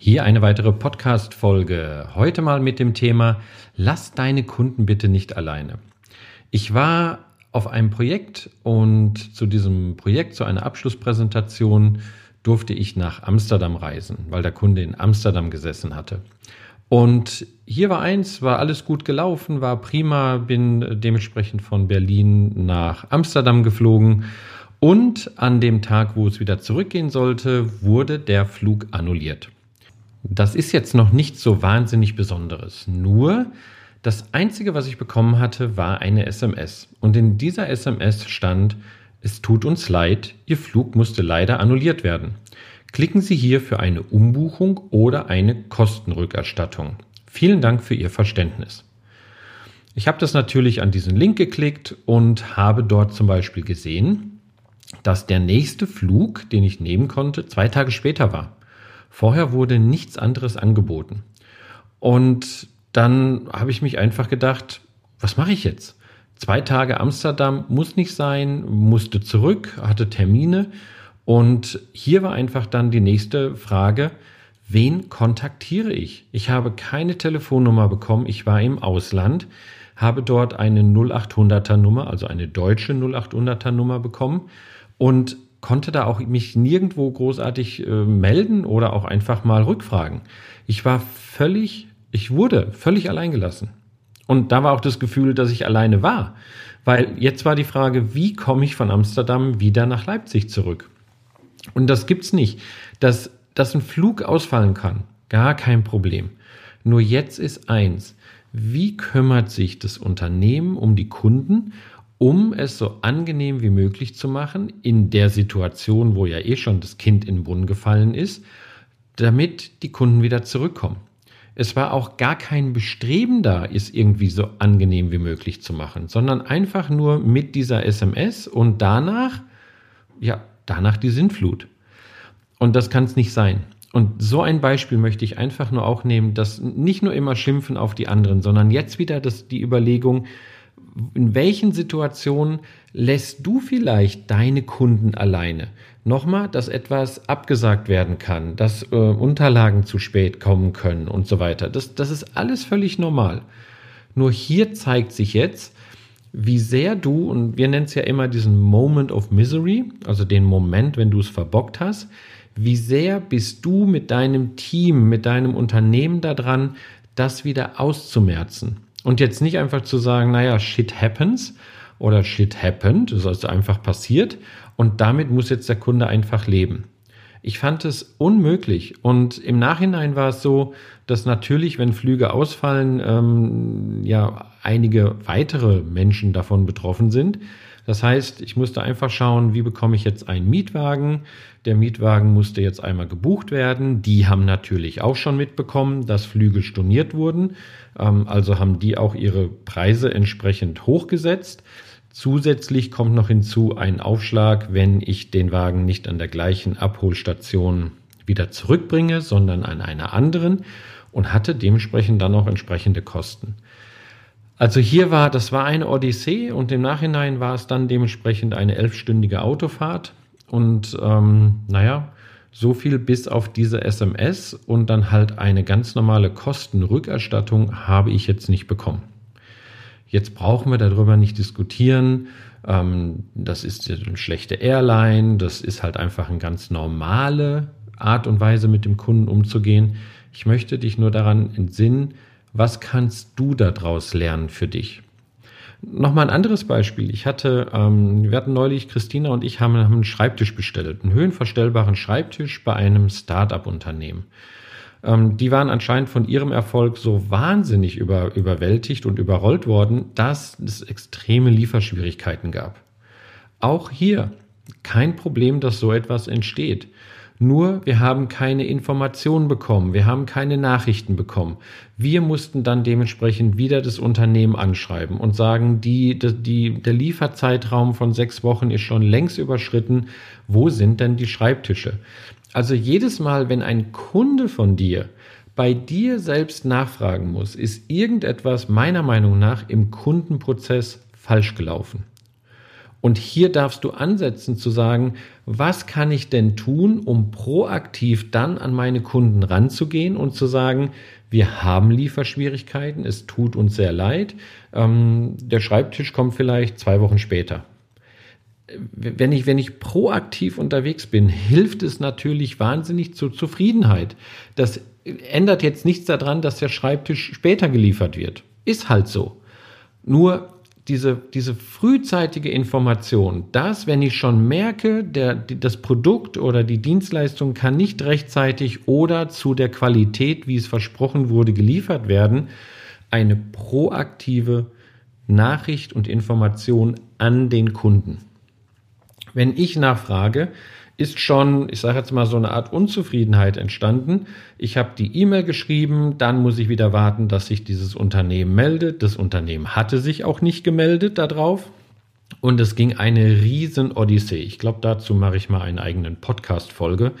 Hier eine weitere Podcast-Folge. Heute mal mit dem Thema Lass deine Kunden bitte nicht alleine. Ich war auf einem Projekt und zu diesem Projekt, zu einer Abschlusspräsentation, durfte ich nach Amsterdam reisen, weil der Kunde in Amsterdam gesessen hatte. Und hier war eins, war alles gut gelaufen, war prima, bin dementsprechend von Berlin nach Amsterdam geflogen. Und an dem Tag, wo es wieder zurückgehen sollte, wurde der Flug annulliert. Das ist jetzt noch nichts so wahnsinnig Besonderes. Nur das Einzige, was ich bekommen hatte, war eine SMS. Und in dieser SMS stand, es tut uns leid, Ihr Flug musste leider annulliert werden. Klicken Sie hier für eine Umbuchung oder eine Kostenrückerstattung. Vielen Dank für Ihr Verständnis. Ich habe das natürlich an diesen Link geklickt und habe dort zum Beispiel gesehen, dass der nächste Flug, den ich nehmen konnte, zwei Tage später war. Vorher wurde nichts anderes angeboten. Und dann habe ich mich einfach gedacht, was mache ich jetzt? Zwei Tage Amsterdam muss nicht sein, musste zurück, hatte Termine. Und hier war einfach dann die nächste Frage, wen kontaktiere ich? Ich habe keine Telefonnummer bekommen, ich war im Ausland, habe dort eine 0800er Nummer, also eine deutsche 0800er Nummer bekommen und konnte da auch mich nirgendwo großartig äh, melden oder auch einfach mal rückfragen. Ich war völlig, ich wurde völlig alleingelassen. Und da war auch das Gefühl, dass ich alleine war. Weil jetzt war die Frage, wie komme ich von Amsterdam wieder nach Leipzig zurück? Und das gibt's nicht. Dass, dass ein Flug ausfallen kann, gar kein Problem. Nur jetzt ist eins. Wie kümmert sich das Unternehmen um die Kunden um es so angenehm wie möglich zu machen in der Situation, wo ja eh schon das Kind in den Brunnen gefallen ist, damit die Kunden wieder zurückkommen. Es war auch gar kein Bestreben da, es irgendwie so angenehm wie möglich zu machen, sondern einfach nur mit dieser SMS und danach, ja, danach die Sintflut. Und das kann es nicht sein. Und so ein Beispiel möchte ich einfach nur auch nehmen, dass nicht nur immer schimpfen auf die anderen, sondern jetzt wieder das, die Überlegung, in welchen Situationen lässt du vielleicht deine Kunden alleine? Nochmal, dass etwas abgesagt werden kann, dass äh, Unterlagen zu spät kommen können und so weiter. Das, das ist alles völlig normal. Nur hier zeigt sich jetzt, wie sehr du, und wir nennen es ja immer diesen Moment of Misery, also den Moment, wenn du es verbockt hast, wie sehr bist du mit deinem Team, mit deinem Unternehmen daran, das wieder auszumerzen. Und jetzt nicht einfach zu sagen, naja, shit happens oder shit happened, das ist also einfach passiert und damit muss jetzt der Kunde einfach leben. Ich fand es unmöglich und im Nachhinein war es so, dass natürlich, wenn Flüge ausfallen, ähm, ja einige weitere Menschen davon betroffen sind. Das heißt, ich musste einfach schauen, wie bekomme ich jetzt einen Mietwagen. Der Mietwagen musste jetzt einmal gebucht werden. Die haben natürlich auch schon mitbekommen, dass Flüge storniert wurden. Ähm, also haben die auch ihre Preise entsprechend hochgesetzt. Zusätzlich kommt noch hinzu ein Aufschlag, wenn ich den Wagen nicht an der gleichen Abholstation wieder zurückbringe, sondern an einer anderen und hatte dementsprechend dann auch entsprechende Kosten. Also hier war, das war eine Odyssee und im Nachhinein war es dann dementsprechend eine elfstündige Autofahrt und ähm, naja, so viel bis auf diese SMS und dann halt eine ganz normale Kostenrückerstattung habe ich jetzt nicht bekommen. Jetzt brauchen wir darüber nicht diskutieren. Ähm, das ist eine schlechte Airline, das ist halt einfach eine ganz normale Art und Weise mit dem Kunden umzugehen. Ich möchte dich nur daran entsinnen, was kannst du daraus lernen für dich? Nochmal ein anderes Beispiel. Ich hatte, ähm, wir hatten neulich, Christina und ich haben, haben einen Schreibtisch bestellt, einen höhenverstellbaren Schreibtisch bei einem Start-up-Unternehmen. Ähm, die waren anscheinend von ihrem Erfolg so wahnsinnig über, überwältigt und überrollt worden, dass es extreme Lieferschwierigkeiten gab. Auch hier kein Problem, dass so etwas entsteht. Nur wir haben keine Informationen bekommen, wir haben keine Nachrichten bekommen. Wir mussten dann dementsprechend wieder das Unternehmen anschreiben und sagen, die, die, der Lieferzeitraum von sechs Wochen ist schon längst überschritten. Wo sind denn die Schreibtische? Also jedes Mal, wenn ein Kunde von dir bei dir selbst nachfragen muss, ist irgendetwas meiner Meinung nach im Kundenprozess falsch gelaufen. Und hier darfst du ansetzen zu sagen, was kann ich denn tun, um proaktiv dann an meine Kunden ranzugehen und zu sagen, wir haben Lieferschwierigkeiten, es tut uns sehr leid, ähm, der Schreibtisch kommt vielleicht zwei Wochen später. Wenn ich, wenn ich proaktiv unterwegs bin, hilft es natürlich wahnsinnig zur Zufriedenheit. Das ändert jetzt nichts daran, dass der Schreibtisch später geliefert wird. Ist halt so. Nur diese, diese frühzeitige Information, dass, wenn ich schon merke, der, das Produkt oder die Dienstleistung kann nicht rechtzeitig oder zu der Qualität, wie es versprochen wurde, geliefert werden, eine proaktive Nachricht und Information an den Kunden. Wenn ich nachfrage, ist schon, ich sage jetzt mal, so eine Art Unzufriedenheit entstanden. Ich habe die E-Mail geschrieben, dann muss ich wieder warten, dass sich dieses Unternehmen meldet. Das Unternehmen hatte sich auch nicht gemeldet darauf. Und es ging eine riesen Odyssee. Ich glaube, dazu mache ich mal einen eigenen Podcast-Folge,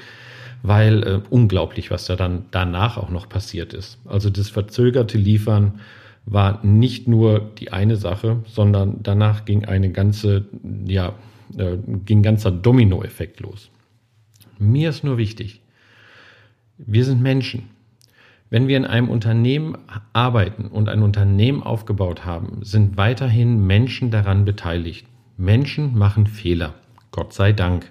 weil äh, unglaublich, was da dann danach auch noch passiert ist. Also das verzögerte Liefern war nicht nur die eine Sache, sondern danach ging eine ganze, ja, ging ein ganzer Dominoeffekt los. Mir ist nur wichtig, wir sind Menschen. Wenn wir in einem Unternehmen arbeiten und ein Unternehmen aufgebaut haben, sind weiterhin Menschen daran beteiligt. Menschen machen Fehler. Gott sei Dank.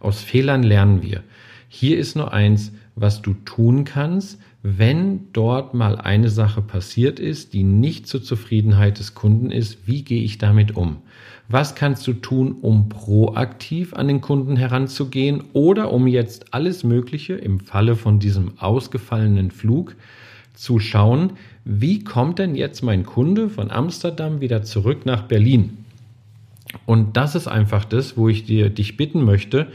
Aus Fehlern lernen wir. Hier ist nur eins, was du tun kannst, wenn dort mal eine Sache passiert ist, die nicht zur Zufriedenheit des Kunden ist, wie gehe ich damit um? Was kannst du tun, um proaktiv an den Kunden heranzugehen oder um jetzt alles Mögliche im Falle von diesem ausgefallenen Flug zu schauen, wie kommt denn jetzt mein Kunde von Amsterdam wieder zurück nach Berlin? Und das ist einfach das, wo ich dir dich bitten möchte,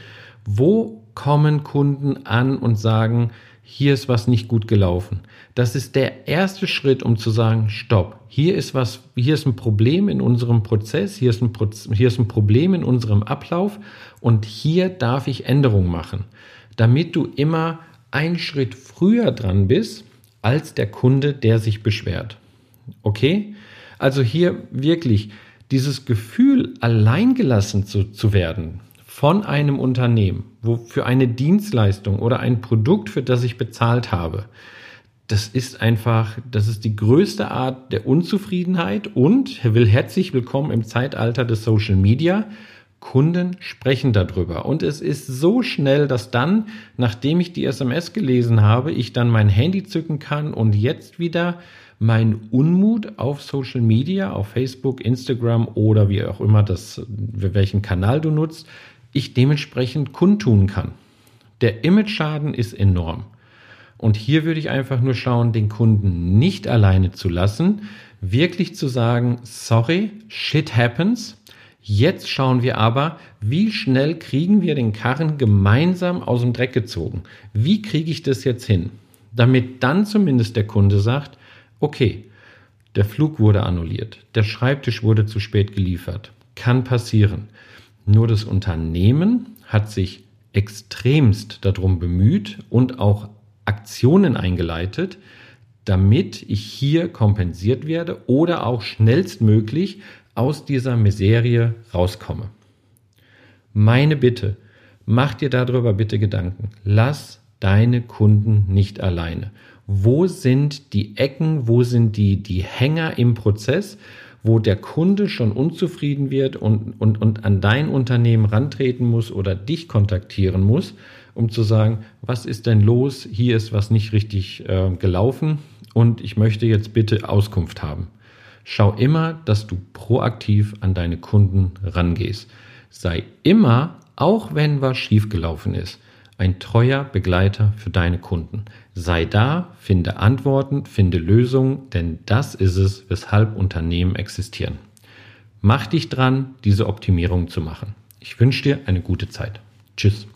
wo kommen Kunden an und sagen, hier ist was nicht gut gelaufen. Das ist der erste Schritt, um zu sagen, stopp, hier ist was, hier ist ein Problem in unserem Prozess, hier ist ein, Proz hier ist ein Problem in unserem Ablauf und hier darf ich Änderungen machen, damit du immer einen Schritt früher dran bist als der Kunde, der sich beschwert. Okay? Also hier wirklich dieses Gefühl, alleingelassen zu, zu werden, von einem Unternehmen, wo für eine Dienstleistung oder ein Produkt, für das ich bezahlt habe, das ist einfach, das ist die größte Art der Unzufriedenheit und will herzlich willkommen im Zeitalter des Social Media. Kunden sprechen darüber. Und es ist so schnell, dass dann, nachdem ich die SMS gelesen habe, ich dann mein Handy zücken kann und jetzt wieder mein Unmut auf Social Media, auf Facebook, Instagram oder wie auch immer das, welchen Kanal du nutzt, ich dementsprechend kundtun kann. Der Image-Schaden ist enorm. Und hier würde ich einfach nur schauen, den Kunden nicht alleine zu lassen, wirklich zu sagen, sorry, shit happens. Jetzt schauen wir aber, wie schnell kriegen wir den Karren gemeinsam aus dem Dreck gezogen? Wie kriege ich das jetzt hin? Damit dann zumindest der Kunde sagt, okay, der Flug wurde annulliert, der Schreibtisch wurde zu spät geliefert, kann passieren. Nur das Unternehmen hat sich extremst darum bemüht und auch Aktionen eingeleitet, damit ich hier kompensiert werde oder auch schnellstmöglich aus dieser Miserie rauskomme. Meine Bitte, mach dir darüber bitte Gedanken. Lass deine Kunden nicht alleine. Wo sind die Ecken, wo sind die, die Hänger im Prozess, wo der Kunde schon unzufrieden wird und, und, und an dein Unternehmen rantreten muss oder dich kontaktieren muss, um zu sagen, was ist denn los? Hier ist was nicht richtig äh, gelaufen und ich möchte jetzt bitte Auskunft haben. Schau immer, dass du proaktiv an deine Kunden rangehst. Sei immer, auch wenn was schiefgelaufen ist, ein treuer Begleiter für deine Kunden. Sei da, finde Antworten, finde Lösungen, denn das ist es, weshalb Unternehmen existieren. Mach dich dran, diese Optimierung zu machen. Ich wünsche dir eine gute Zeit. Tschüss.